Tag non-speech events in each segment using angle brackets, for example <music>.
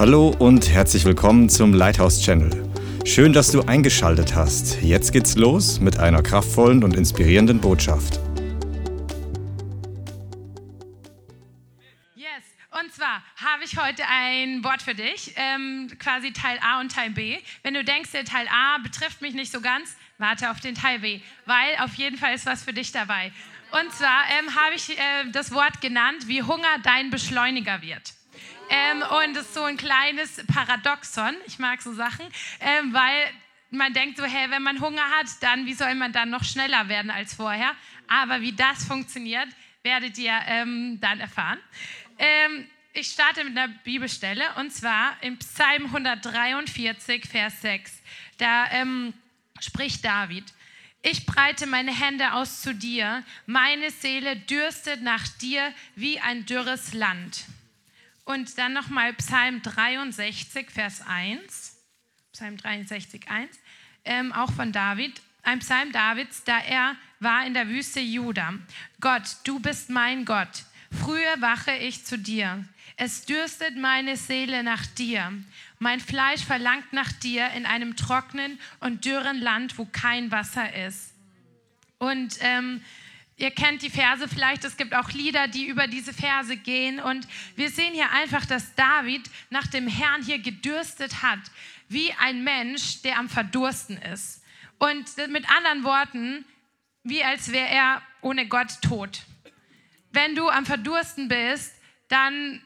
Hallo und herzlich willkommen zum Lighthouse Channel. Schön, dass du eingeschaltet hast. Jetzt geht's los mit einer kraftvollen und inspirierenden Botschaft. Yes, und zwar habe ich heute ein Wort für dich, ähm, quasi Teil A und Teil B. Wenn du denkst, der Teil A betrifft mich nicht so ganz, warte auf den Teil B, weil auf jeden Fall ist was für dich dabei. Und zwar ähm, habe ich äh, das Wort genannt, wie Hunger dein Beschleuniger wird. Ähm, und es ist so ein kleines Paradoxon. Ich mag so Sachen, ähm, weil man denkt so, hey, wenn man Hunger hat, dann wie soll man dann noch schneller werden als vorher? Aber wie das funktioniert, werdet ihr ähm, dann erfahren. Ähm, ich starte mit einer Bibelstelle und zwar im Psalm 143, Vers 6. Da ähm, spricht David. Ich breite meine Hände aus zu dir. Meine Seele dürstet nach dir wie ein dürres Land. Und dann nochmal Psalm 63, Vers 1. Psalm 63, 1. Ähm, auch von David. Ein Psalm Davids, da er war in der Wüste Juda. Gott, du bist mein Gott. Früher wache ich zu dir. Es dürstet meine Seele nach dir. Mein Fleisch verlangt nach dir in einem trockenen und dürren Land, wo kein Wasser ist. Und ähm, Ihr kennt die Verse vielleicht, es gibt auch Lieder, die über diese Verse gehen. Und wir sehen hier einfach, dass David nach dem Herrn hier gedürstet hat, wie ein Mensch, der am Verdursten ist. Und mit anderen Worten, wie als wäre er ohne Gott tot. Wenn du am Verdursten bist, dann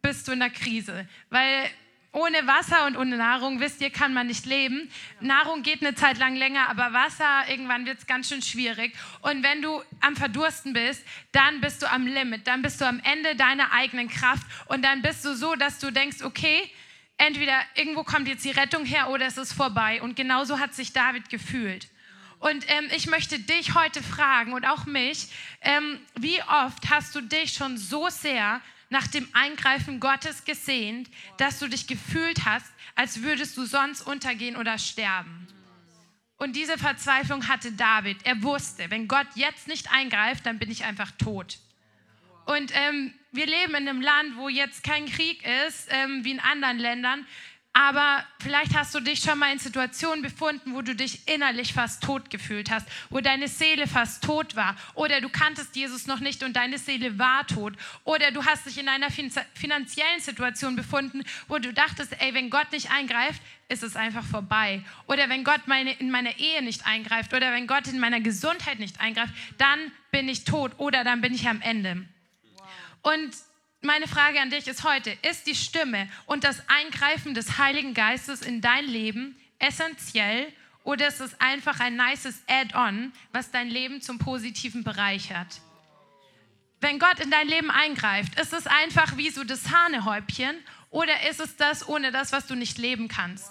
bist du in der Krise, weil ohne Wasser und ohne Nahrung, wisst ihr, kann man nicht leben. Nahrung geht eine Zeit lang länger, aber Wasser, irgendwann wird es ganz schön schwierig. Und wenn du am Verdursten bist, dann bist du am Limit, dann bist du am Ende deiner eigenen Kraft und dann bist du so, dass du denkst, okay, entweder irgendwo kommt jetzt die Rettung her oder es ist vorbei. Und genauso hat sich David gefühlt. Und ähm, ich möchte dich heute fragen und auch mich, ähm, wie oft hast du dich schon so sehr nach dem Eingreifen Gottes gesehnt, dass du dich gefühlt hast, als würdest du sonst untergehen oder sterben. Und diese Verzweiflung hatte David. Er wusste, wenn Gott jetzt nicht eingreift, dann bin ich einfach tot. Und ähm, wir leben in einem Land, wo jetzt kein Krieg ist, ähm, wie in anderen Ländern. Aber vielleicht hast du dich schon mal in Situationen befunden, wo du dich innerlich fast tot gefühlt hast, wo deine Seele fast tot war. Oder du kanntest Jesus noch nicht und deine Seele war tot. Oder du hast dich in einer finanziellen Situation befunden, wo du dachtest, ey, wenn Gott nicht eingreift, ist es einfach vorbei. Oder wenn Gott meine, in meiner Ehe nicht eingreift oder wenn Gott in meiner Gesundheit nicht eingreift, dann bin ich tot oder dann bin ich am Ende. Und meine Frage an dich ist heute, ist die Stimme und das Eingreifen des Heiligen Geistes in dein Leben essentiell oder ist es einfach ein nices Add-on, was dein Leben zum Positiven bereichert? Wenn Gott in dein Leben eingreift, ist es einfach wie so das Hanehäubchen oder ist es das ohne das, was du nicht leben kannst?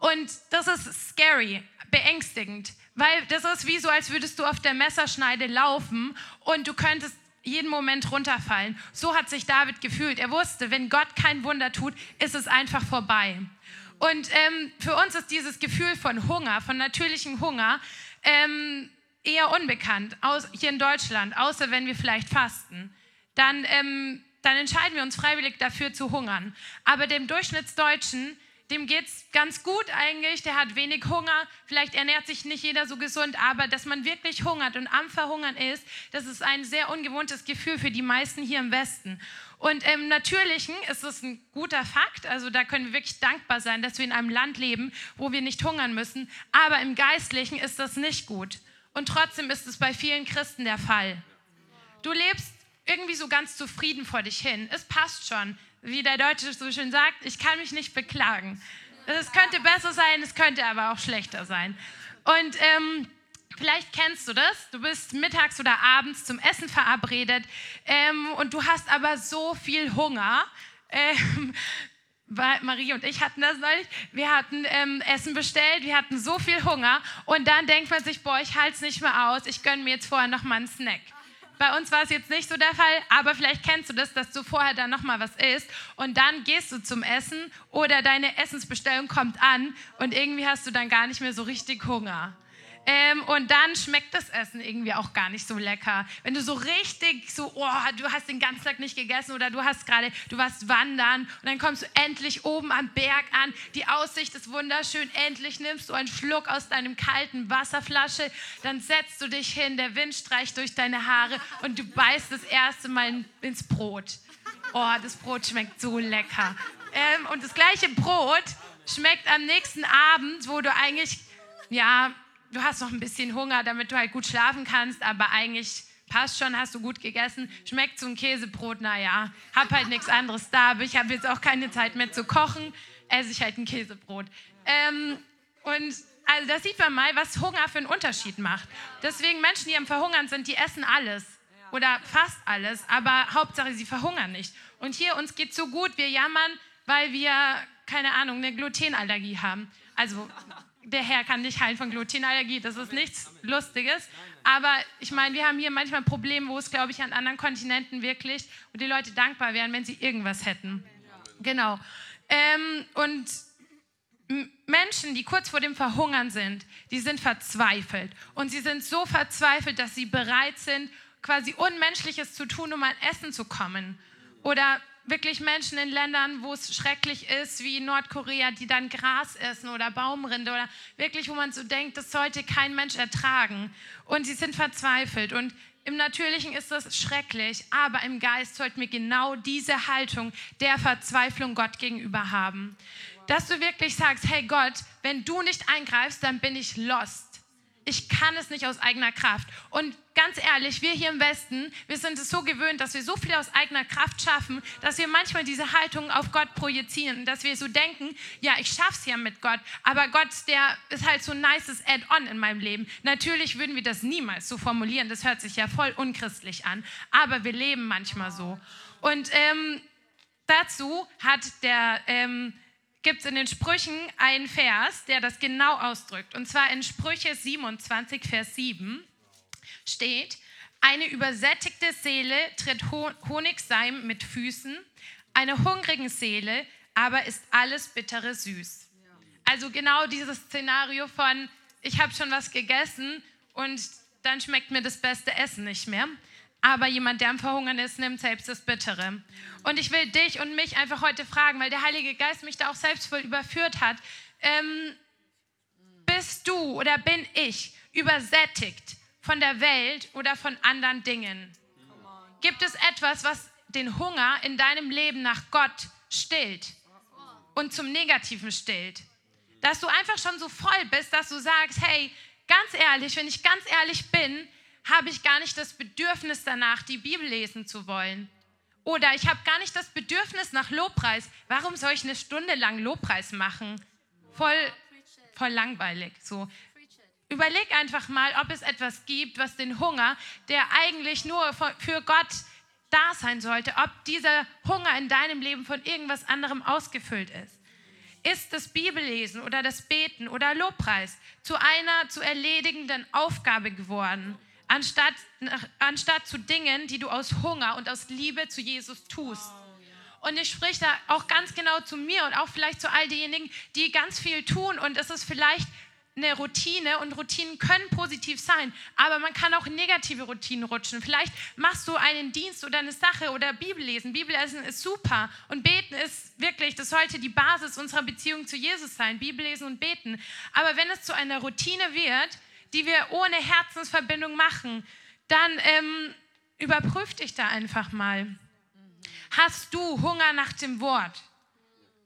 Und das ist scary, beängstigend, weil das ist wie so, als würdest du auf der Messerschneide laufen und du könntest jeden Moment runterfallen. So hat sich David gefühlt. Er wusste, wenn Gott kein Wunder tut, ist es einfach vorbei. Und ähm, für uns ist dieses Gefühl von Hunger, von natürlichem Hunger, ähm, eher unbekannt aus, hier in Deutschland, außer wenn wir vielleicht fasten. Dann, ähm, dann entscheiden wir uns freiwillig dafür zu hungern. Aber dem Durchschnittsdeutschen dem geht es ganz gut eigentlich, der hat wenig Hunger, vielleicht ernährt sich nicht jeder so gesund, aber dass man wirklich hungert und am Verhungern ist, das ist ein sehr ungewohntes Gefühl für die meisten hier im Westen. Und im Natürlichen ist es ein guter Fakt, also da können wir wirklich dankbar sein, dass wir in einem Land leben, wo wir nicht hungern müssen, aber im Geistlichen ist das nicht gut. Und trotzdem ist es bei vielen Christen der Fall. Du lebst irgendwie so ganz zufrieden vor dich hin. Es passt schon wie der Deutsche so schön sagt, ich kann mich nicht beklagen. Es könnte besser sein, es könnte aber auch schlechter sein. Und ähm, vielleicht kennst du das. Du bist mittags oder abends zum Essen verabredet ähm, und du hast aber so viel Hunger. Ähm, <laughs> Marie und ich hatten das neulich. Wir hatten ähm, Essen bestellt, wir hatten so viel Hunger und dann denkt man sich, boah, ich halte es nicht mehr aus, ich gönne mir jetzt vorher noch mal einen Snack. Bei uns war es jetzt nicht so der Fall, aber vielleicht kennst du das, dass du vorher dann noch mal was isst und dann gehst du zum Essen oder deine Essensbestellung kommt an und irgendwie hast du dann gar nicht mehr so richtig Hunger. Ähm, und dann schmeckt das Essen irgendwie auch gar nicht so lecker. Wenn du so richtig so, oh, du hast den ganzen Tag nicht gegessen oder du hast gerade, du warst wandern und dann kommst du endlich oben am Berg an, die Aussicht ist wunderschön, endlich nimmst du einen Schluck aus deinem kalten Wasserflasche, dann setzt du dich hin, der Wind streicht durch deine Haare und du beißt das erste Mal ins Brot. Oh, das Brot schmeckt so lecker. Ähm, und das gleiche Brot schmeckt am nächsten Abend, wo du eigentlich, ja, du hast noch ein bisschen Hunger, damit du halt gut schlafen kannst, aber eigentlich passt schon, hast du gut gegessen, schmeckt so ein Käsebrot, naja, hab halt nichts anderes da, aber ich habe jetzt auch keine Zeit mehr zu kochen, esse ich halt ein Käsebrot. Ähm, und also da sieht man mal, was Hunger für einen Unterschied macht. Deswegen Menschen, die am Verhungern sind, die essen alles oder fast alles, aber Hauptsache sie verhungern nicht. Und hier uns geht so gut, wir jammern, weil wir keine Ahnung eine Glutenallergie haben. Also der Herr kann nicht heilen von Glutenallergie, das ist nichts Lustiges. Aber ich meine, wir haben hier manchmal Probleme, wo es, glaube ich, an anderen Kontinenten wirklich und die Leute dankbar wären, wenn sie irgendwas hätten. Genau. Ähm, und Menschen, die kurz vor dem Verhungern sind, die sind verzweifelt. Und sie sind so verzweifelt, dass sie bereit sind, quasi Unmenschliches zu tun, um an Essen zu kommen. Oder wirklich Menschen in Ländern, wo es schrecklich ist, wie Nordkorea, die dann Gras essen oder Baumrinde oder wirklich, wo man so denkt, das sollte kein Mensch ertragen. Und sie sind verzweifelt. Und im Natürlichen ist das schrecklich, aber im Geist sollten wir genau diese Haltung der Verzweiflung Gott gegenüber haben. Dass du wirklich sagst, hey Gott, wenn du nicht eingreifst, dann bin ich lost ich kann es nicht aus eigener Kraft. Und ganz ehrlich, wir hier im Westen, wir sind es so gewöhnt, dass wir so viel aus eigener Kraft schaffen, dass wir manchmal diese Haltung auf Gott projizieren, dass wir so denken, ja, ich schaff's ja mit Gott, aber Gott, der ist halt so ein nices Add-on in meinem Leben. Natürlich würden wir das niemals so formulieren, das hört sich ja voll unchristlich an, aber wir leben manchmal so. Und ähm, dazu hat der ähm, gibt es in den Sprüchen einen Vers, der das genau ausdrückt. Und zwar in Sprüche 27, Vers 7 steht, eine übersättigte Seele tritt Honigseim mit Füßen, eine hungrige Seele aber ist alles bittere süß. Also genau dieses Szenario von, ich habe schon was gegessen und dann schmeckt mir das beste Essen nicht mehr aber jemand, der am Verhungern ist, nimmt selbst das Bittere. Und ich will dich und mich einfach heute fragen, weil der Heilige Geist mich da auch selbst voll überführt hat. Ähm, bist du oder bin ich übersättigt von der Welt oder von anderen Dingen? Gibt es etwas, was den Hunger in deinem Leben nach Gott stillt und zum Negativen stillt? Dass du einfach schon so voll bist, dass du sagst, hey, ganz ehrlich, wenn ich ganz ehrlich bin, habe ich gar nicht das Bedürfnis danach, die Bibel lesen zu wollen. Oder ich habe gar nicht das Bedürfnis nach Lobpreis. Warum soll ich eine Stunde lang Lobpreis machen? Voll, voll langweilig. So. Überleg einfach mal, ob es etwas gibt, was den Hunger, der eigentlich nur für Gott da sein sollte, ob dieser Hunger in deinem Leben von irgendwas anderem ausgefüllt ist. Ist das Bibellesen oder das Beten oder Lobpreis zu einer zu erledigenden Aufgabe geworden? Anstatt, anstatt zu Dingen, die du aus Hunger und aus Liebe zu Jesus tust. Und ich spreche da auch ganz genau zu mir und auch vielleicht zu all denjenigen, die ganz viel tun und es ist vielleicht eine Routine und Routinen können positiv sein, aber man kann auch in negative Routinen rutschen. Vielleicht machst du einen Dienst oder eine Sache oder Bibel lesen. Bibellesen ist super und beten ist wirklich, das sollte die Basis unserer Beziehung zu Jesus sein, Bibellesen und beten. Aber wenn es zu einer Routine wird, die wir ohne Herzensverbindung machen, dann ähm, überprüf dich da einfach mal. Hast du Hunger nach dem Wort?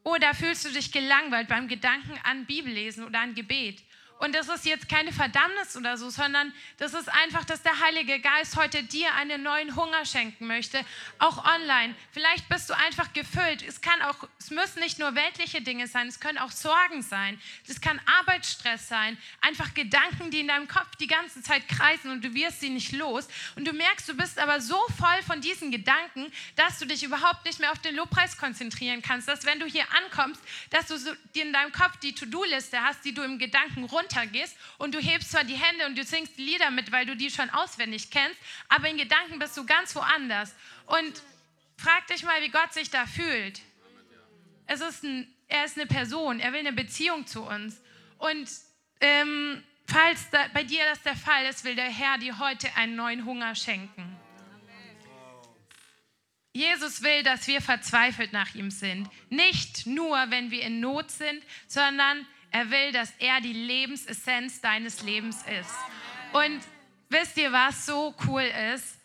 Oder fühlst du dich gelangweilt beim Gedanken an Bibellesen oder an Gebet? Und das ist jetzt keine Verdammnis oder so, sondern das ist einfach, dass der Heilige Geist heute dir einen neuen Hunger schenken möchte, auch online. Vielleicht bist du einfach gefüllt. Es kann auch, es müssen nicht nur weltliche Dinge sein, es können auch Sorgen sein. Es kann Arbeitsstress sein, einfach Gedanken, die in deinem Kopf die ganze Zeit kreisen und du wirst sie nicht los. Und du merkst, du bist aber so voll von diesen Gedanken, dass du dich überhaupt nicht mehr auf den Lobpreis konzentrieren kannst. Dass wenn du hier ankommst, dass du so in deinem Kopf die To-Do-Liste hast, die du im Gedanken rund runtergehst und du hebst zwar die Hände und du singst Lieder mit, weil du die schon auswendig kennst, aber in Gedanken bist du ganz woanders. Und frag dich mal, wie Gott sich da fühlt. Es ist ein, er ist eine Person, er will eine Beziehung zu uns. Und ähm, falls da, bei dir das der Fall ist, will der Herr dir heute einen neuen Hunger schenken. Jesus will, dass wir verzweifelt nach ihm sind. Nicht nur, wenn wir in Not sind, sondern er will, dass er die Lebensessenz deines Lebens ist. Und wisst ihr, was so cool ist?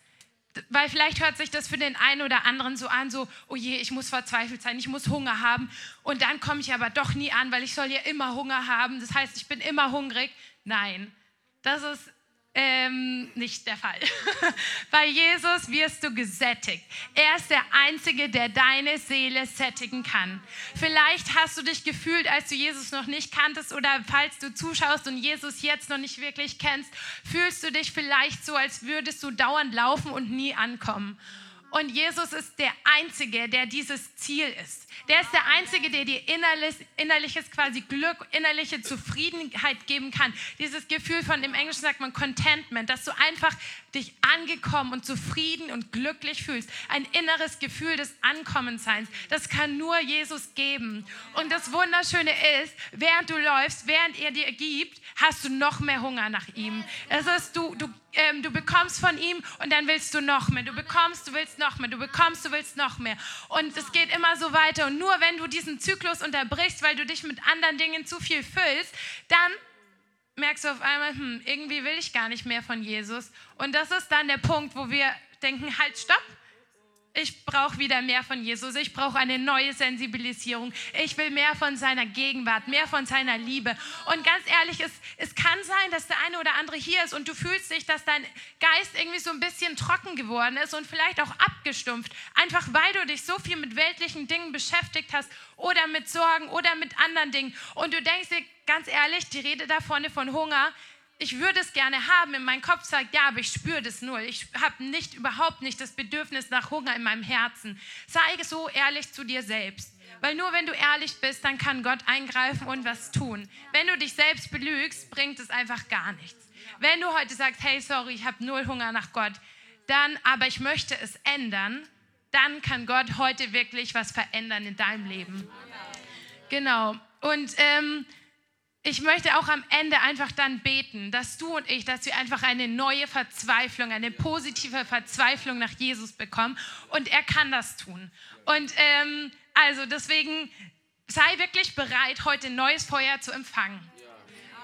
Weil vielleicht hört sich das für den einen oder anderen so an, so, oh je, ich muss verzweifelt sein, ich muss Hunger haben. Und dann komme ich aber doch nie an, weil ich soll ja immer Hunger haben. Das heißt, ich bin immer hungrig. Nein, das ist ähm, nicht der Fall. <laughs> Bei Jesus wirst du gesättigt. Er ist der Einzige, der deine Seele sättigen kann. Vielleicht hast du dich gefühlt, als du Jesus noch nicht kanntest oder falls du zuschaust und Jesus jetzt noch nicht wirklich kennst, fühlst du dich vielleicht so, als würdest du dauernd laufen und nie ankommen. Und Jesus ist der Einzige, der dieses Ziel ist. Der ist der Einzige, der dir innerlich, innerliches quasi Glück, innerliche Zufriedenheit geben kann. Dieses Gefühl von, im Englischen sagt man Contentment, dass du einfach dich angekommen und zufrieden und glücklich fühlst. Ein inneres Gefühl des Ankommenseins. Das kann nur Jesus geben. Und das Wunderschöne ist, während du läufst, während er dir gibt, hast du noch mehr Hunger nach ihm. Es ist, du, du ähm, du bekommst von ihm und dann willst du noch mehr. Du bekommst, du willst noch mehr. Du bekommst, du willst noch mehr. Und es geht immer so weiter. Und nur wenn du diesen Zyklus unterbrichst, weil du dich mit anderen Dingen zu viel füllst, dann merkst du auf einmal, hm, irgendwie will ich gar nicht mehr von Jesus. Und das ist dann der Punkt, wo wir denken, halt, stopp ich brauche wieder mehr von Jesus. Ich brauche eine neue Sensibilisierung. Ich will mehr von seiner Gegenwart, mehr von seiner Liebe. Und ganz ehrlich, es, es kann sein, dass der eine oder andere hier ist und du fühlst dich, dass dein Geist irgendwie so ein bisschen trocken geworden ist und vielleicht auch abgestumpft. Einfach weil du dich so viel mit weltlichen Dingen beschäftigt hast oder mit Sorgen oder mit anderen Dingen. Und du denkst dir, ganz ehrlich, die Rede da vorne von Hunger, ich würde es gerne haben, in meinem Kopf sagt, ja, aber ich spüre das null. Ich habe nicht, überhaupt nicht das Bedürfnis nach Hunger in meinem Herzen. Sei so ehrlich zu dir selbst. Weil nur wenn du ehrlich bist, dann kann Gott eingreifen und was tun. Wenn du dich selbst belügst, bringt es einfach gar nichts. Wenn du heute sagst, hey, sorry, ich habe null Hunger nach Gott, dann, aber ich möchte es ändern, dann kann Gott heute wirklich was verändern in deinem Leben. Genau. Und ähm, ich möchte auch am Ende einfach dann beten, dass du und ich, dass wir einfach eine neue Verzweiflung, eine positive Verzweiflung nach Jesus bekommen. Und er kann das tun. Und ähm, also deswegen sei wirklich bereit, heute neues Feuer zu empfangen.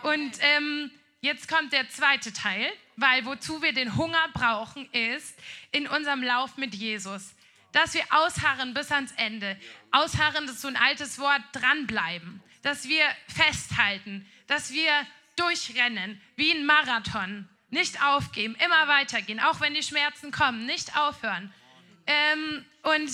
Und ähm, jetzt kommt der zweite Teil, weil wozu wir den Hunger brauchen, ist in unserem Lauf mit Jesus. Dass wir ausharren bis ans Ende. Ausharren, ist so ein altes Wort, dranbleiben dass wir festhalten, dass wir durchrennen wie ein Marathon, nicht aufgeben, immer weitergehen, auch wenn die Schmerzen kommen, nicht aufhören. Ähm, und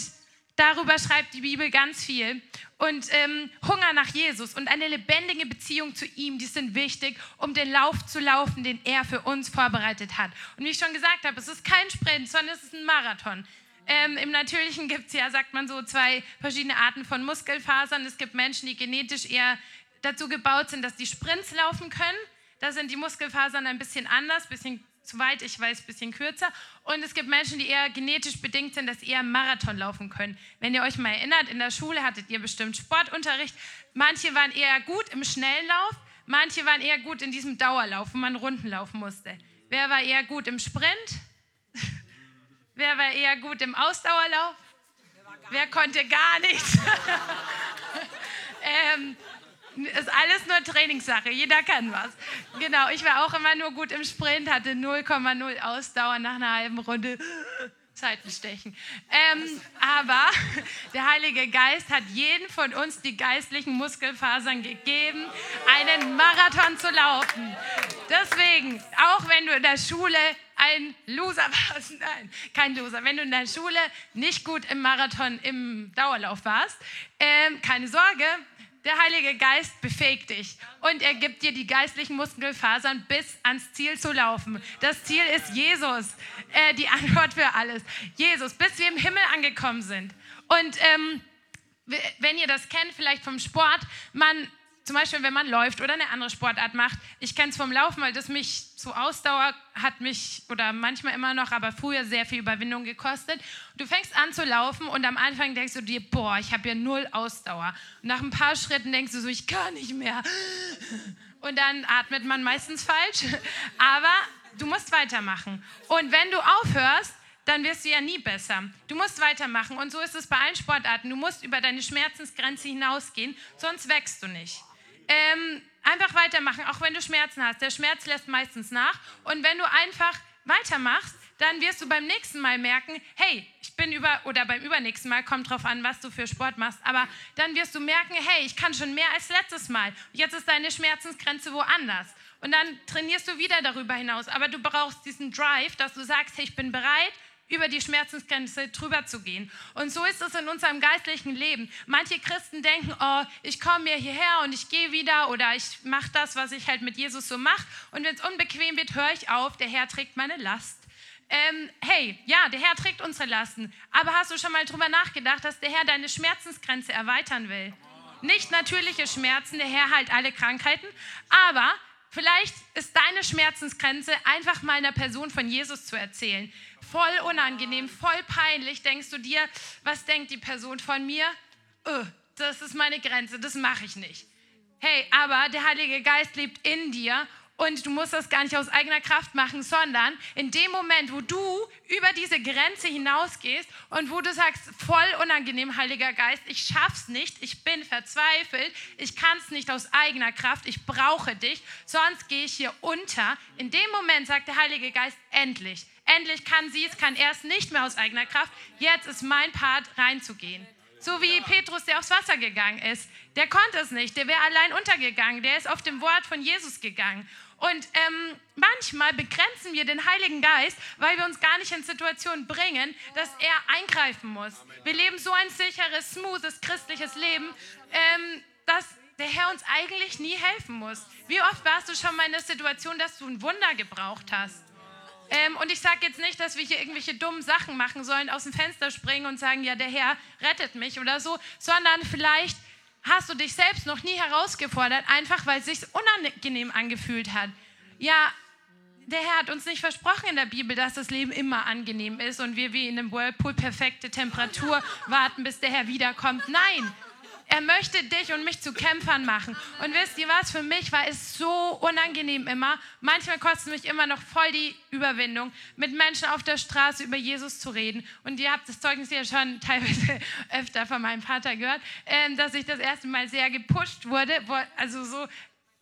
darüber schreibt die Bibel ganz viel. Und ähm, Hunger nach Jesus und eine lebendige Beziehung zu ihm, die sind wichtig, um den Lauf zu laufen, den er für uns vorbereitet hat. Und wie ich schon gesagt habe, es ist kein Sprint, sondern es ist ein Marathon. Ähm, Im Natürlichen gibt es ja, sagt man so, zwei verschiedene Arten von Muskelfasern. Es gibt Menschen, die genetisch eher dazu gebaut sind, dass die Sprints laufen können. Da sind die Muskelfasern ein bisschen anders, bisschen soweit ich weiß, ein bisschen kürzer. Und es gibt Menschen, die eher genetisch bedingt sind, dass sie eher Marathon laufen können. Wenn ihr euch mal erinnert, in der Schule hattet ihr bestimmt Sportunterricht. Manche waren eher gut im Schnelllauf, manche waren eher gut in diesem Dauerlauf, wo man Runden laufen musste. Wer war eher gut im Sprint? Wer war eher gut im Ausdauerlauf? Wer konnte gar nichts? <laughs> ähm, ist alles nur Trainingssache, jeder kann was. Genau, ich war auch immer nur gut im Sprint, hatte 0,0 Ausdauer nach einer halben Runde. <gasps> Seitenstechen. Ähm, aber <laughs> der Heilige Geist hat jeden von uns die geistlichen Muskelfasern gegeben, einen Marathon zu laufen. Deswegen, auch wenn du in der Schule ein Loser warst, <laughs> nein, kein Loser, wenn du in der Schule nicht gut im Marathon, im Dauerlauf warst, ähm, keine Sorge, der Heilige Geist befähigt dich und er gibt dir die geistlichen Muskelfasern bis ans Ziel zu laufen. Das Ziel ist Jesus, äh, die <laughs> Antwort für alles. Jesus, bis wir im Himmel angekommen sind. Und ähm, wenn ihr das kennt, vielleicht vom Sport, man zum Beispiel, wenn man läuft oder eine andere Sportart macht. Ich kenne es vom Laufen, weil das mich so Ausdauer hat mich oder manchmal immer noch, aber früher sehr viel Überwindung gekostet. Du fängst an zu laufen und am Anfang denkst du dir, boah, ich habe ja null Ausdauer. Und nach ein paar Schritten denkst du so, ich kann nicht mehr. und dann atmet man meistens falsch. Aber du musst weitermachen. Und wenn du aufhörst, dann wirst du ja nie besser. Du musst weitermachen. Und so ist es bei allen Sportarten. Du musst über deine Schmerzensgrenze hinausgehen, sonst wächst du nicht. Ähm, einfach weitermachen, auch wenn du Schmerzen hast. Der Schmerz lässt meistens nach. Und wenn du einfach weitermachst, dann wirst du beim nächsten Mal merken, hey, ich bin über, oder beim übernächsten Mal, kommt drauf an, was du für Sport machst, aber dann wirst du merken, hey, ich kann schon mehr als letztes Mal. Jetzt ist deine Schmerzensgrenze woanders. Und dann trainierst du wieder darüber hinaus. Aber du brauchst diesen Drive, dass du sagst, hey, ich bin bereit, über die Schmerzensgrenze drüber zu gehen. Und so ist es in unserem geistlichen Leben. Manche Christen denken, oh, ich komme mir hierher und ich gehe wieder oder ich mache das, was ich halt mit Jesus so mache. Und wenn es unbequem wird, höre ich auf, der Herr trägt meine Last. Ähm, hey, ja, der Herr trägt unsere Lasten. Aber hast du schon mal drüber nachgedacht, dass der Herr deine Schmerzensgrenze erweitern will? Nicht natürliche Schmerzen, der Herr heilt alle Krankheiten, aber vielleicht ist deine Schmerzensgrenze einfach mal einer Person von Jesus zu erzählen voll unangenehm, voll peinlich, denkst du dir, was denkt die Person von mir? Oh, das ist meine Grenze, das mache ich nicht. Hey, aber der Heilige Geist lebt in dir und du musst das gar nicht aus eigener Kraft machen, sondern in dem Moment, wo du über diese Grenze hinausgehst und wo du sagst, voll unangenehm, Heiliger Geist, ich schaff's nicht, ich bin verzweifelt, ich kann es nicht aus eigener Kraft, ich brauche dich, sonst gehe ich hier unter. In dem Moment sagt der Heilige Geist, endlich, endlich kann sie es, kann er es nicht mehr aus eigener Kraft, jetzt ist mein Part reinzugehen. So wie Petrus, der aufs Wasser gegangen ist. Der konnte es nicht, der wäre allein untergegangen, der ist auf dem Wort von Jesus gegangen. Und ähm, manchmal begrenzen wir den Heiligen Geist, weil wir uns gar nicht in Situationen bringen, dass er eingreifen muss. Wir leben so ein sicheres, smoothes, christliches Leben, ähm, dass der Herr uns eigentlich nie helfen muss. Wie oft warst du schon mal in der Situation, dass du ein Wunder gebraucht hast? Ähm, und ich sage jetzt nicht, dass wir hier irgendwelche dummen Sachen machen sollen, aus dem Fenster springen und sagen, ja, der Herr rettet mich oder so, sondern vielleicht hast du dich selbst noch nie herausgefordert, einfach weil es sich unangenehm angefühlt hat. Ja, der Herr hat uns nicht versprochen in der Bibel, dass das Leben immer angenehm ist und wir wie in einem Whirlpool perfekte Temperatur warten, bis der Herr wiederkommt. Nein, er möchte dich und mich zu Kämpfern machen. Und wisst ihr was? Für mich war es so unangenehm immer. Manchmal kostet mich immer noch voll die Überwindung, mit Menschen auf der Straße über Jesus zu reden. Und ihr habt das Zeugnis ja schon <laughs> teilweise öfter von meinem Vater gehört, ähm, dass ich das erste Mal sehr gepusht wurde, also so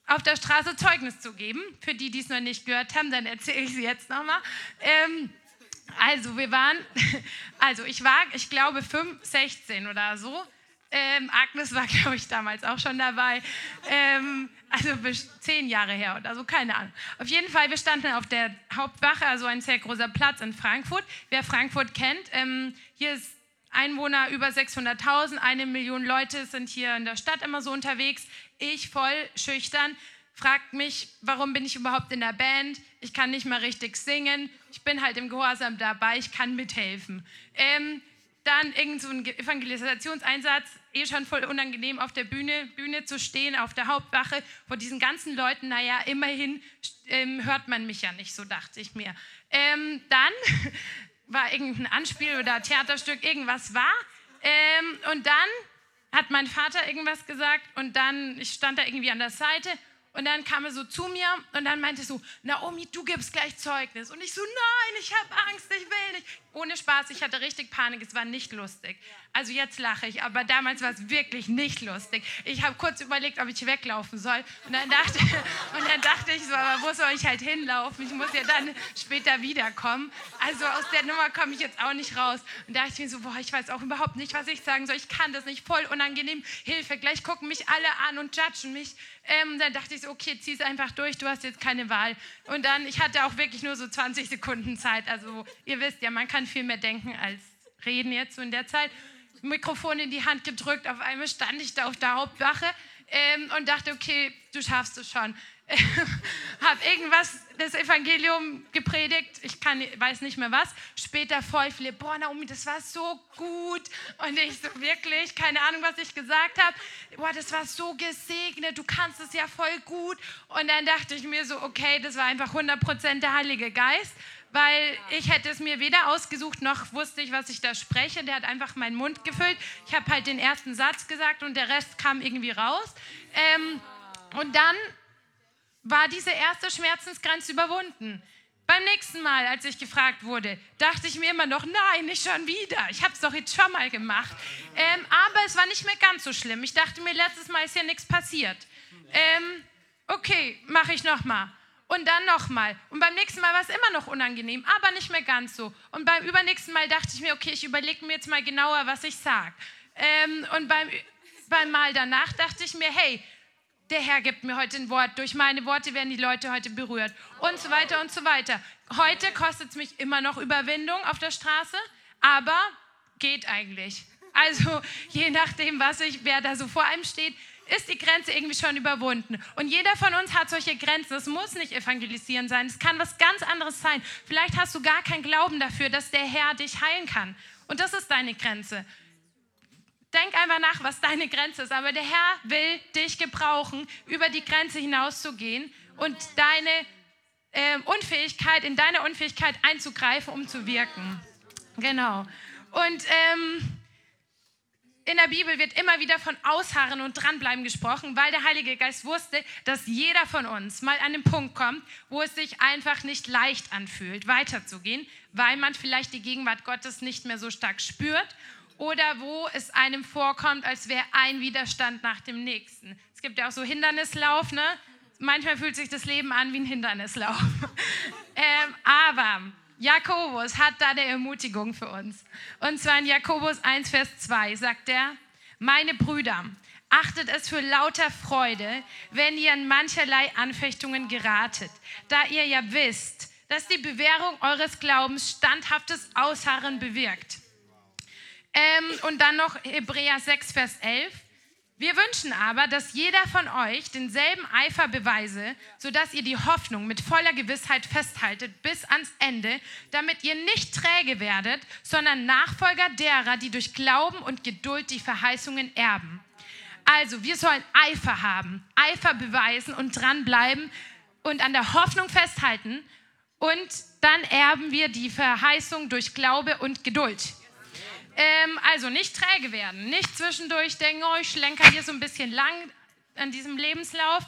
auf der Straße Zeugnis zu geben. Für die, die es noch nicht gehört haben, dann erzähle ich sie jetzt nochmal. Ähm, also wir waren, <laughs> also ich war, ich glaube, 5, 16 oder so ähm, Agnes war, <laughs> glaube ich, damals auch schon dabei. Ähm, also zehn Jahre her oder so, keine Ahnung. Auf jeden Fall, wir standen auf der Hauptwache, also ein sehr großer Platz in Frankfurt. Wer Frankfurt kennt, ähm, hier ist Einwohner über 600.000, eine Million Leute sind hier in der Stadt immer so unterwegs. Ich voll schüchtern, fragt mich, warum bin ich überhaupt in der Band? Ich kann nicht mal richtig singen. Ich bin halt im Gehorsam dabei, ich kann mithelfen. Ähm, dann irgend so ein Evangelisationseinsatz, eh schon voll unangenehm auf der Bühne, Bühne zu stehen, auf der Hauptwache, vor diesen ganzen Leuten, naja, immerhin ähm, hört man mich ja nicht, so dachte ich mir. Ähm, dann <laughs> war irgendein Anspiel oder Theaterstück, irgendwas war. Ähm, und dann hat mein Vater irgendwas gesagt und dann, ich stand da irgendwie an der Seite und dann kam er so zu mir und dann meinte so, Naomi, du gibst gleich Zeugnis. Und ich so, nein, ich habe Angst, ich will nicht. Ohne Spaß, ich hatte richtig Panik, es war nicht lustig. Also jetzt lache ich, aber damals war es wirklich nicht lustig. Ich habe kurz überlegt, ob ich weglaufen soll. Und dann, dachte, <laughs> und dann dachte ich so, aber wo soll ich halt hinlaufen? Ich muss ja dann später wiederkommen. Also aus der Nummer komme ich jetzt auch nicht raus. Und da dachte ich mir so, boah, ich weiß auch überhaupt nicht, was ich sagen soll. Ich kann das nicht, voll unangenehm. Hilfe, gleich gucken mich alle an und judgen mich. Ähm, dann dachte ich so, okay, zieh es einfach durch, du hast jetzt keine Wahl. Und dann, ich hatte auch wirklich nur so 20 Sekunden Zeit. Also ihr wisst ja, man kann viel mehr denken als reden jetzt so in der Zeit. Mikrofon in die Hand gedrückt, auf einmal stand ich da auf der Hauptwache ähm, und dachte, okay, du schaffst es schon. <laughs> habe irgendwas, das Evangelium gepredigt, ich kann, weiß nicht mehr was. Später voll viele, boah, Naomi, das war so gut. Und ich so, wirklich, keine Ahnung, was ich gesagt habe. Boah, das war so gesegnet, du kannst es ja voll gut. Und dann dachte ich mir so, okay, das war einfach 100% der Heilige Geist weil ich hätte es mir weder ausgesucht, noch wusste ich, was ich da spreche. Der hat einfach meinen Mund gefüllt. Ich habe halt den ersten Satz gesagt und der Rest kam irgendwie raus. Ähm, und dann war diese erste Schmerzensgrenze überwunden. Beim nächsten Mal, als ich gefragt wurde, dachte ich mir immer noch, nein, nicht schon wieder. Ich habe es doch jetzt schon mal gemacht. Ähm, aber es war nicht mehr ganz so schlimm. Ich dachte mir, letztes Mal ist ja nichts passiert. Ähm, okay, mache ich nochmal. Und dann nochmal. Und beim nächsten Mal war es immer noch unangenehm, aber nicht mehr ganz so. Und beim übernächsten Mal dachte ich mir, okay, ich überlege mir jetzt mal genauer, was ich sage. Ähm, und beim, beim Mal danach dachte ich mir, hey, der Herr gibt mir heute ein Wort. Durch meine Worte werden die Leute heute berührt. Und so weiter und so weiter. Heute kostet es mich immer noch Überwindung auf der Straße, aber geht eigentlich. Also je nachdem, was ich, wer da so vor einem steht, ist die Grenze irgendwie schon überwunden. Und jeder von uns hat solche Grenzen. Es muss nicht evangelisieren sein. Es kann was ganz anderes sein. Vielleicht hast du gar keinen Glauben dafür, dass der Herr dich heilen kann. Und das ist deine Grenze. Denk einfach nach, was deine Grenze ist. Aber der Herr will dich gebrauchen, über die Grenze hinauszugehen und deine äh, Unfähigkeit, in deine Unfähigkeit einzugreifen, um zu wirken. Genau. Und ähm, in der Bibel wird immer wieder von Ausharren und Dranbleiben gesprochen, weil der Heilige Geist wusste, dass jeder von uns mal an den Punkt kommt, wo es sich einfach nicht leicht anfühlt, weiterzugehen, weil man vielleicht die Gegenwart Gottes nicht mehr so stark spürt oder wo es einem vorkommt, als wäre ein Widerstand nach dem nächsten. Es gibt ja auch so Hindernislauf, ne? Manchmal fühlt sich das Leben an wie ein Hindernislauf. <laughs> ähm, aber Jakobus hat da eine Ermutigung für uns. Und zwar in Jakobus 1, Vers 2 sagt er, meine Brüder, achtet es für lauter Freude, wenn ihr in mancherlei Anfechtungen geratet, da ihr ja wisst, dass die Bewährung eures Glaubens standhaftes Ausharren bewirkt. Ähm, und dann noch Hebräer 6, Vers 11. Wir wünschen aber, dass jeder von euch denselben Eifer beweise, sodass ihr die Hoffnung mit voller Gewissheit festhaltet bis ans Ende, damit ihr nicht träge werdet, sondern Nachfolger derer, die durch Glauben und Geduld die Verheißungen erben. Also, wir sollen Eifer haben, Eifer beweisen und dranbleiben und an der Hoffnung festhalten und dann erben wir die Verheißung durch Glaube und Geduld. Ähm, also nicht träge werden, nicht zwischendurch denken, oh, ich schlenker hier so ein bisschen lang an diesem Lebenslauf,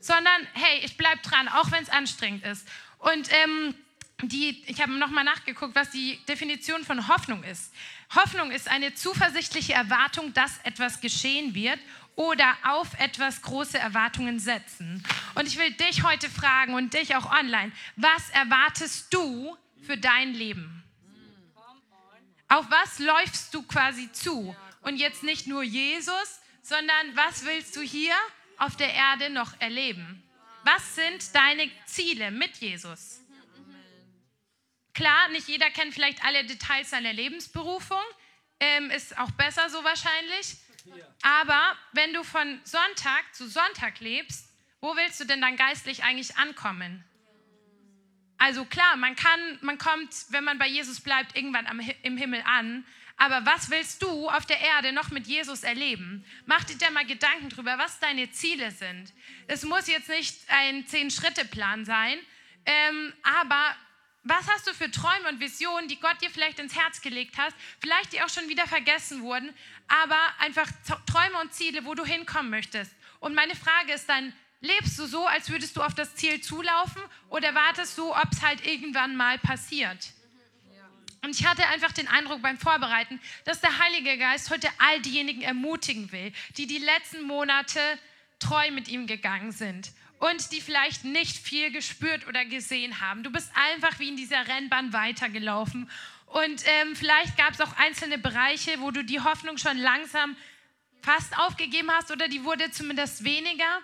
sondern hey, ich bleibe dran, auch wenn es anstrengend ist. Und ähm, die, ich habe nochmal nachgeguckt, was die Definition von Hoffnung ist. Hoffnung ist eine zuversichtliche Erwartung, dass etwas geschehen wird oder auf etwas große Erwartungen setzen. Und ich will dich heute fragen und dich auch online, was erwartest du für dein Leben? Auf was läufst du quasi zu? Und jetzt nicht nur Jesus, sondern was willst du hier auf der Erde noch erleben? Was sind deine Ziele mit Jesus? Klar, nicht jeder kennt vielleicht alle Details seiner Lebensberufung, ähm, ist auch besser so wahrscheinlich. Aber wenn du von Sonntag zu Sonntag lebst, wo willst du denn dann geistlich eigentlich ankommen? Also klar, man kann, man kommt, wenn man bei Jesus bleibt, irgendwann am, im Himmel an. Aber was willst du auf der Erde noch mit Jesus erleben? Mach dir da mal Gedanken drüber, was deine Ziele sind. Es muss jetzt nicht ein Zehn-Schritte-Plan sein, ähm, aber was hast du für Träume und Visionen, die Gott dir vielleicht ins Herz gelegt hat, vielleicht die auch schon wieder vergessen wurden, aber einfach Träume und Ziele, wo du hinkommen möchtest. Und meine Frage ist dann, Lebst du so, als würdest du auf das Ziel zulaufen oder wartest du, ob es halt irgendwann mal passiert? Und ich hatte einfach den Eindruck beim Vorbereiten, dass der Heilige Geist heute all diejenigen ermutigen will, die die letzten Monate treu mit ihm gegangen sind und die vielleicht nicht viel gespürt oder gesehen haben. Du bist einfach wie in dieser Rennbahn weitergelaufen und ähm, vielleicht gab es auch einzelne Bereiche, wo du die Hoffnung schon langsam fast aufgegeben hast oder die wurde zumindest weniger.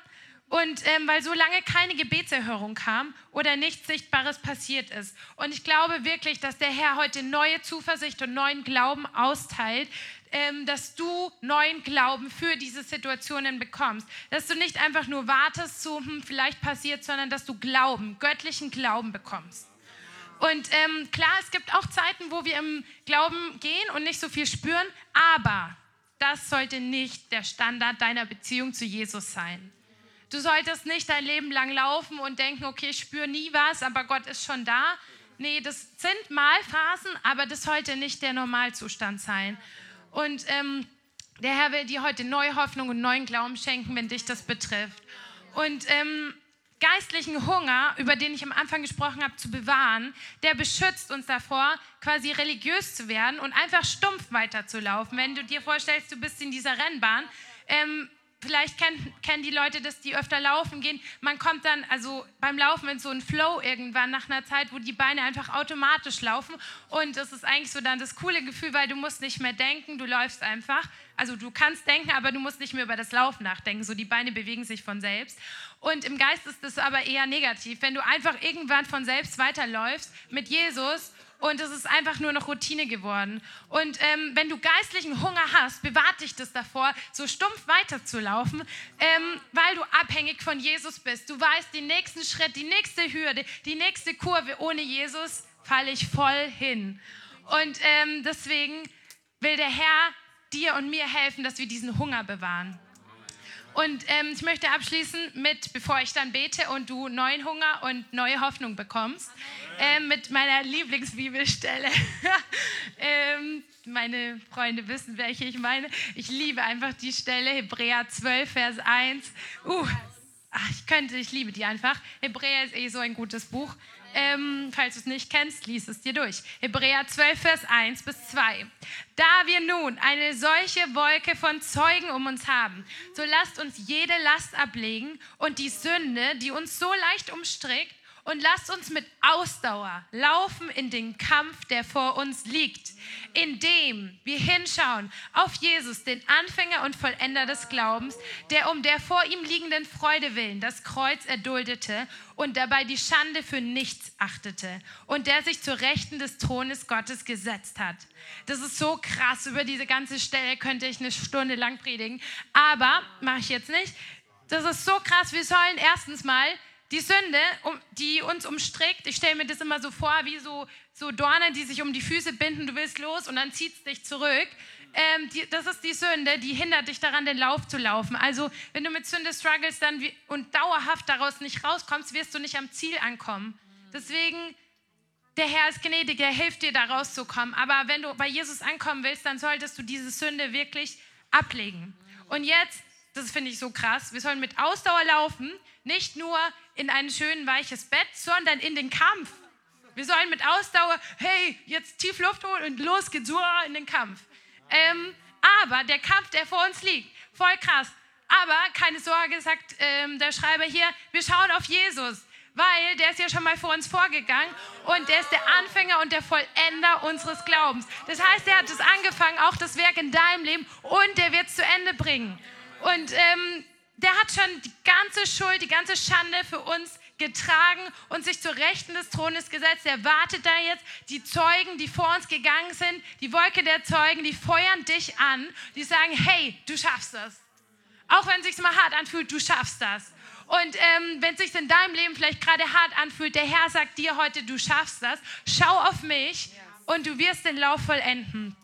Und ähm, weil so lange keine Gebetserhörung kam oder nichts Sichtbares passiert ist. Und ich glaube wirklich, dass der Herr heute neue Zuversicht und neuen Glauben austeilt, ähm, dass du neuen Glauben für diese Situationen bekommst. Dass du nicht einfach nur wartest, so hm, vielleicht passiert, sondern dass du Glauben, göttlichen Glauben bekommst. Und ähm, klar, es gibt auch Zeiten, wo wir im Glauben gehen und nicht so viel spüren, aber das sollte nicht der Standard deiner Beziehung zu Jesus sein. Du solltest nicht dein Leben lang laufen und denken, okay, ich spüre nie was, aber Gott ist schon da. Nee, das sind mal Phasen, aber das sollte nicht der Normalzustand sein. Und ähm, der Herr will dir heute neue Hoffnung und neuen Glauben schenken, wenn dich das betrifft. Und ähm, geistlichen Hunger, über den ich am Anfang gesprochen habe, zu bewahren, der beschützt uns davor, quasi religiös zu werden und einfach stumpf weiterzulaufen. Wenn du dir vorstellst, du bist in dieser Rennbahn, ähm, vielleicht kennen, kennen die Leute das, die öfter laufen gehen. Man kommt dann, also beim Laufen in so einen Flow irgendwann nach einer Zeit, wo die Beine einfach automatisch laufen. Und das ist eigentlich so dann das coole Gefühl, weil du musst nicht mehr denken, du läufst einfach. Also du kannst denken, aber du musst nicht mehr über das Laufen nachdenken. So die Beine bewegen sich von selbst. Und im Geist ist das aber eher negativ. Wenn du einfach irgendwann von selbst weiterläufst mit Jesus und es ist einfach nur noch Routine geworden. Und ähm, wenn du geistlichen Hunger hast, bewahrt dich das davor, so stumpf weiterzulaufen, ähm, weil du abhängig von Jesus bist. Du weißt, den nächsten Schritt, die nächste Hürde, die nächste Kurve ohne Jesus falle ich voll hin. Und ähm, deswegen will der Herr dir und mir helfen, dass wir diesen Hunger bewahren. Und ähm, ich möchte abschließen mit, bevor ich dann bete und du neuen Hunger und neue Hoffnung bekommst, ähm, mit meiner Lieblingsbibelstelle. <laughs> ähm, meine Freunde wissen, welche ich meine. Ich liebe einfach die Stelle, Hebräer 12, Vers 1. Uh, ach, ich könnte, ich liebe die einfach. Hebräer ist eh so ein gutes Buch. Ähm, falls du es nicht kennst, lies es dir durch. Hebräer 12, Vers 1 bis 2. Da wir nun eine solche Wolke von Zeugen um uns haben, so lasst uns jede Last ablegen und die Sünde, die uns so leicht umstrickt, und lasst uns mit Ausdauer laufen in den Kampf, der vor uns liegt, indem wir hinschauen auf Jesus, den Anfänger und Vollender des Glaubens, der um der vor ihm liegenden Freude willen das Kreuz erduldete und dabei die Schande für nichts achtete und der sich zur Rechten des Thrones Gottes gesetzt hat. Das ist so krass, über diese ganze Stelle könnte ich eine Stunde lang predigen, aber mache ich jetzt nicht. Das ist so krass, wir sollen erstens mal die Sünde, die uns umstrickt, ich stelle mir das immer so vor, wie so, so Dornen, die sich um die Füße binden, du willst los und dann zieht es dich zurück. Ähm, die, das ist die Sünde, die hindert dich daran, den Lauf zu laufen. Also, wenn du mit Sünde struggles dann wie, und dauerhaft daraus nicht rauskommst, wirst du nicht am Ziel ankommen. Deswegen, der Herr ist gnädig, er hilft dir, da rauszukommen. Aber wenn du bei Jesus ankommen willst, dann solltest du diese Sünde wirklich ablegen. Und jetzt, das finde ich so krass, wir sollen mit Ausdauer laufen, nicht nur in ein schön weiches Bett, sondern in den Kampf. Wir sollen mit Ausdauer, hey, jetzt tief Luft holen und los geht's in den Kampf. Ähm, aber der Kampf, der vor uns liegt, voll krass. Aber keine Sorge, sagt ähm, der Schreiber hier, wir schauen auf Jesus, weil der ist ja schon mal vor uns vorgegangen und der ist der Anfänger und der Vollender unseres Glaubens. Das heißt, er hat es angefangen, auch das Werk in deinem Leben und der wird es zu Ende bringen. Und ähm, der hat schon die ganze Schuld, die ganze Schande für uns getragen und sich zur Rechten des Thrones gesetzt. Er wartet da jetzt. Die Zeugen, die vor uns gegangen sind, die Wolke der Zeugen, die feuern dich an. Die sagen, hey, du schaffst das. Auch wenn es sich mal hart anfühlt, du schaffst das. Und ähm, wenn es sich in deinem Leben vielleicht gerade hart anfühlt, der Herr sagt dir heute, du schaffst das. Schau auf mich und du wirst den Lauf vollenden.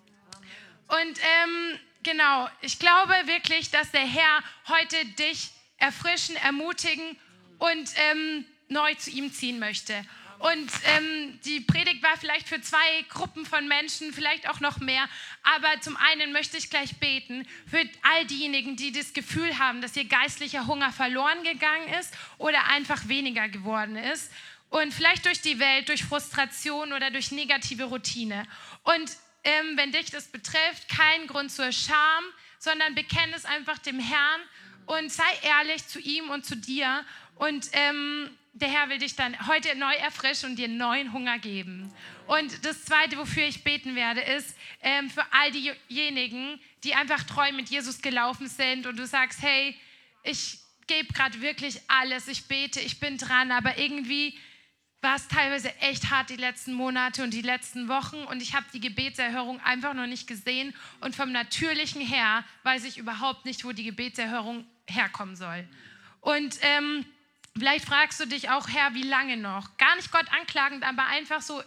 Und ähm, genau, ich glaube wirklich, dass der Herr heute dich erfrischen, ermutigen und ähm, neu zu ihm ziehen möchte. Und ähm, die Predigt war vielleicht für zwei Gruppen von Menschen, vielleicht auch noch mehr. Aber zum einen möchte ich gleich beten für all diejenigen, die das Gefühl haben, dass ihr geistlicher Hunger verloren gegangen ist oder einfach weniger geworden ist. Und vielleicht durch die Welt, durch Frustration oder durch negative Routine. Und ähm, wenn dich das betrifft, kein Grund zur Scham, sondern bekenne es einfach dem Herrn und sei ehrlich zu ihm und zu dir. Und ähm, der Herr will dich dann heute neu erfrischen und dir neuen Hunger geben. Und das Zweite, wofür ich beten werde, ist ähm, für all diejenigen, die einfach treu mit Jesus gelaufen sind und du sagst, hey, ich gebe gerade wirklich alles, ich bete, ich bin dran, aber irgendwie war es teilweise echt hart die letzten Monate und die letzten Wochen und ich habe die Gebetserhörung einfach noch nicht gesehen und vom Natürlichen her weiß ich überhaupt nicht, wo die Gebetserhörung herkommen soll. Und ähm, vielleicht fragst du dich auch, Herr, wie lange noch? Gar nicht Gott anklagend, aber einfach so,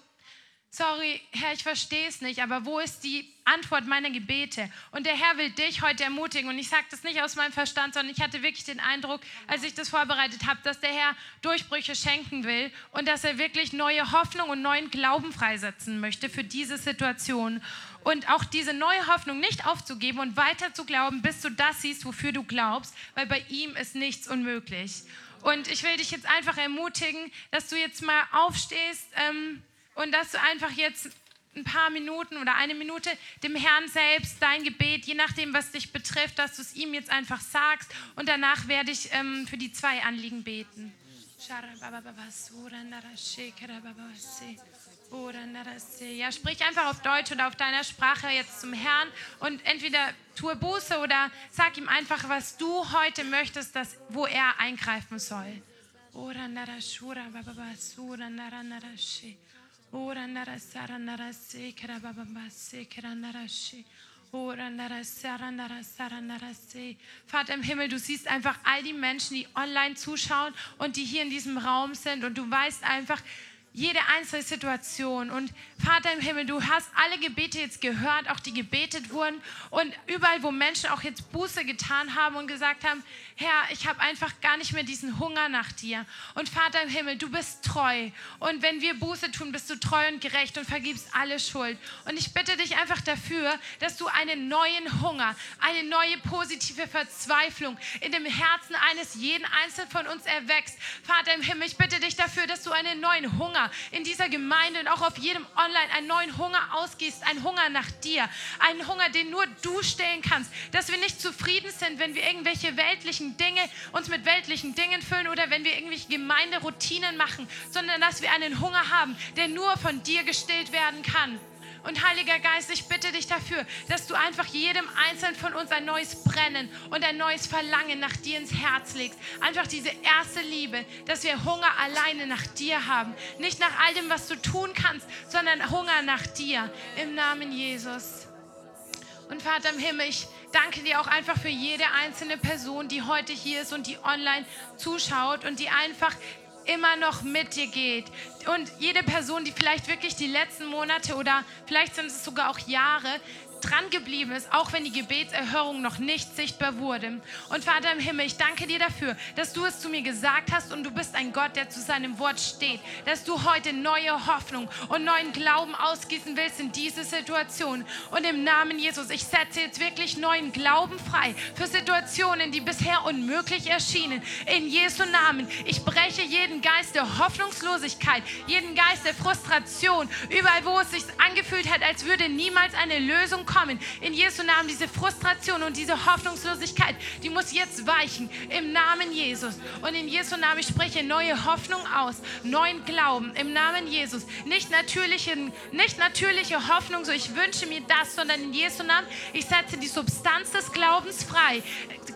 sorry, Herr, ich verstehe es nicht, aber wo ist die Antwort meiner Gebete? Und der Herr will dich heute ermutigen. Und ich sage das nicht aus meinem Verstand, sondern ich hatte wirklich den Eindruck, als ich das vorbereitet habe, dass der Herr Durchbrüche schenken will und dass er wirklich neue Hoffnung und neuen Glauben freisetzen möchte für diese Situation. Und auch diese neue Hoffnung nicht aufzugeben und weiter zu glauben, bis du das siehst, wofür du glaubst, weil bei ihm ist nichts unmöglich. Und ich will dich jetzt einfach ermutigen, dass du jetzt mal aufstehst ähm, und dass du einfach jetzt ein paar Minuten oder eine Minute dem Herrn selbst dein Gebet, je nachdem, was dich betrifft, dass du es ihm jetzt einfach sagst. Und danach werde ich ähm, für die zwei Anliegen beten. Ja, sprich einfach auf Deutsch oder auf deiner Sprache jetzt zum Herrn und entweder tue Buße oder sag ihm einfach, was du heute möchtest, dass, wo er eingreifen soll. Vater im Himmel, du siehst einfach all die Menschen, die online zuschauen und die hier in diesem Raum sind und du weißt einfach, jede einzelne Situation. Und Vater im Himmel, du hast alle Gebete jetzt gehört, auch die gebetet wurden. Und überall, wo Menschen auch jetzt Buße getan haben und gesagt haben, Herr, ich habe einfach gar nicht mehr diesen Hunger nach dir. Und Vater im Himmel, du bist treu. Und wenn wir Buße tun, bist du treu und gerecht und vergibst alle Schuld. Und ich bitte dich einfach dafür, dass du einen neuen Hunger, eine neue positive Verzweiflung in dem Herzen eines jeden Einzelnen von uns erwächst. Vater im Himmel, ich bitte dich dafür, dass du einen neuen Hunger in dieser Gemeinde und auch auf jedem Online, einen neuen Hunger ausgießt, einen Hunger nach dir, einen Hunger, den nur du stillen kannst. Dass wir nicht zufrieden sind, wenn wir irgendwelche weltlichen Dinge, uns mit weltlichen Dingen füllen oder wenn wir irgendwelche Gemeinderoutinen machen, sondern dass wir einen Hunger haben, der nur von dir gestillt werden kann. Und Heiliger Geist, ich bitte dich dafür, dass du einfach jedem Einzelnen von uns ein neues Brennen und ein neues Verlangen nach dir ins Herz legst. Einfach diese erste Liebe, dass wir Hunger alleine nach dir haben. Nicht nach all dem, was du tun kannst, sondern Hunger nach dir. Im Namen Jesus. Und Vater im Himmel, ich danke dir auch einfach für jede einzelne Person, die heute hier ist und die online zuschaut und die einfach immer noch mit dir geht. Und jede Person, die vielleicht wirklich die letzten Monate oder vielleicht sind es sogar auch Jahre dran geblieben ist, auch wenn die Gebetserhörung noch nicht sichtbar wurde. Und Vater im Himmel, ich danke dir dafür, dass du es zu mir gesagt hast und du bist ein Gott, der zu seinem Wort steht, dass du heute neue Hoffnung und neuen Glauben ausgießen willst in diese Situation. Und im Namen Jesus, ich setze jetzt wirklich neuen Glauben frei für Situationen, die bisher unmöglich erschienen. In Jesu Namen, ich breche jeden Geist der Hoffnungslosigkeit, jeden Geist der Frustration, überall wo es sich angefühlt hat, als würde niemals eine Lösung kommen. In Jesu Namen diese Frustration und diese Hoffnungslosigkeit, die muss jetzt weichen im Namen Jesus. Und in Jesu Namen ich spreche neue Hoffnung aus, neuen Glauben im Namen Jesus. Nicht natürliche, nicht natürliche Hoffnung, so ich wünsche mir das, sondern in Jesu Namen ich setze die Substanz des Glaubens frei.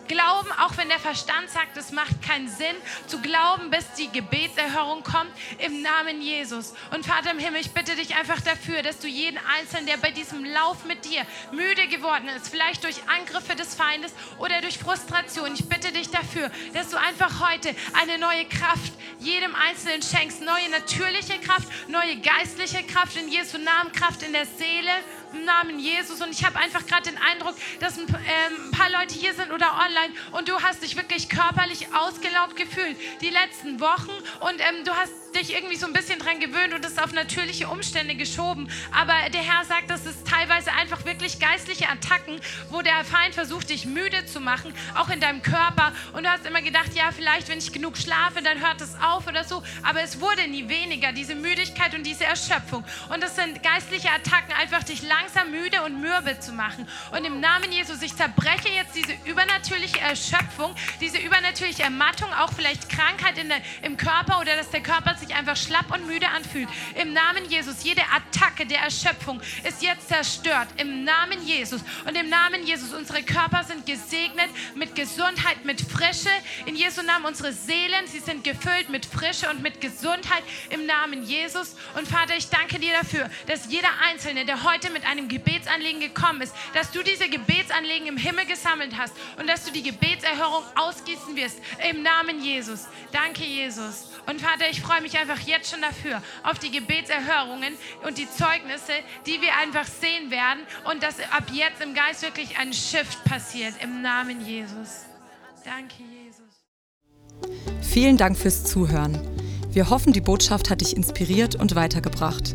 Glauben, auch wenn der Verstand sagt, es macht keinen Sinn, zu glauben, bis die Gebetserhörung kommt, im Namen Jesus. Und Vater im Himmel, ich bitte dich einfach dafür, dass du jeden Einzelnen, der bei diesem Lauf mit dir müde geworden ist, vielleicht durch Angriffe des Feindes oder durch Frustration. Ich bitte dich dafür, dass du einfach heute eine neue Kraft jedem Einzelnen schenkst, neue natürliche Kraft, neue geistliche Kraft in Jesu Namen, Kraft in der Seele im Namen Jesus. Und ich habe einfach gerade den Eindruck, dass ein, ähm, ein, paar Leute hier sind oder online und du hast dich wirklich körperlich ausgelaugt gefühlt die letzten Wochen und ähm, du hast dich irgendwie so ein bisschen dran gewöhnt und es auf natürliche Umstände geschoben. Aber der Herr sagt, das ist teilweise einfach wirklich geistliche Attacken, wo der Feind versucht, dich müde zu machen, auch in deinem Körper. Und du hast immer gedacht, ja, vielleicht, wenn ich genug schlafe, dann hört es auf oder so. Aber es wurde nie weniger, diese Müdigkeit und diese Erschöpfung. Und das sind geistliche Attacken, einfach dich langsam müde und mürbe zu machen. Und im Namen Jesus, ich zerbreche jetzt diese übernatürliche Erschöpfung, diese übernatürliche Ermattung, auch vielleicht Krankheit der, im Körper oder dass der Körper sich einfach schlapp und müde anfühlt. Im Namen Jesus, jede Attacke der Erschöpfung ist jetzt zerstört. Im Namen Jesus. Und im Namen Jesus, unsere Körper sind gesegnet mit Gesundheit, mit Frische. In Jesu Namen unsere Seelen, sie sind gefüllt mit Frische und mit Gesundheit. Im Namen Jesus. Und Vater, ich danke dir dafür, dass jeder Einzelne, der heute mit einem Gebetsanliegen gekommen ist, dass du diese Gebetsanliegen im Himmel gesammelt hast und dass du die Gebetserhörung ausgießen wirst. Im Namen Jesus. Danke, Jesus. Und Vater, ich freue mich einfach jetzt schon dafür, auf die Gebetserhörungen und die Zeugnisse, die wir einfach sehen werden und dass ab jetzt im Geist wirklich ein Shift passiert im Namen Jesus. Danke, Jesus. Vielen Dank fürs Zuhören. Wir hoffen, die Botschaft hat dich inspiriert und weitergebracht.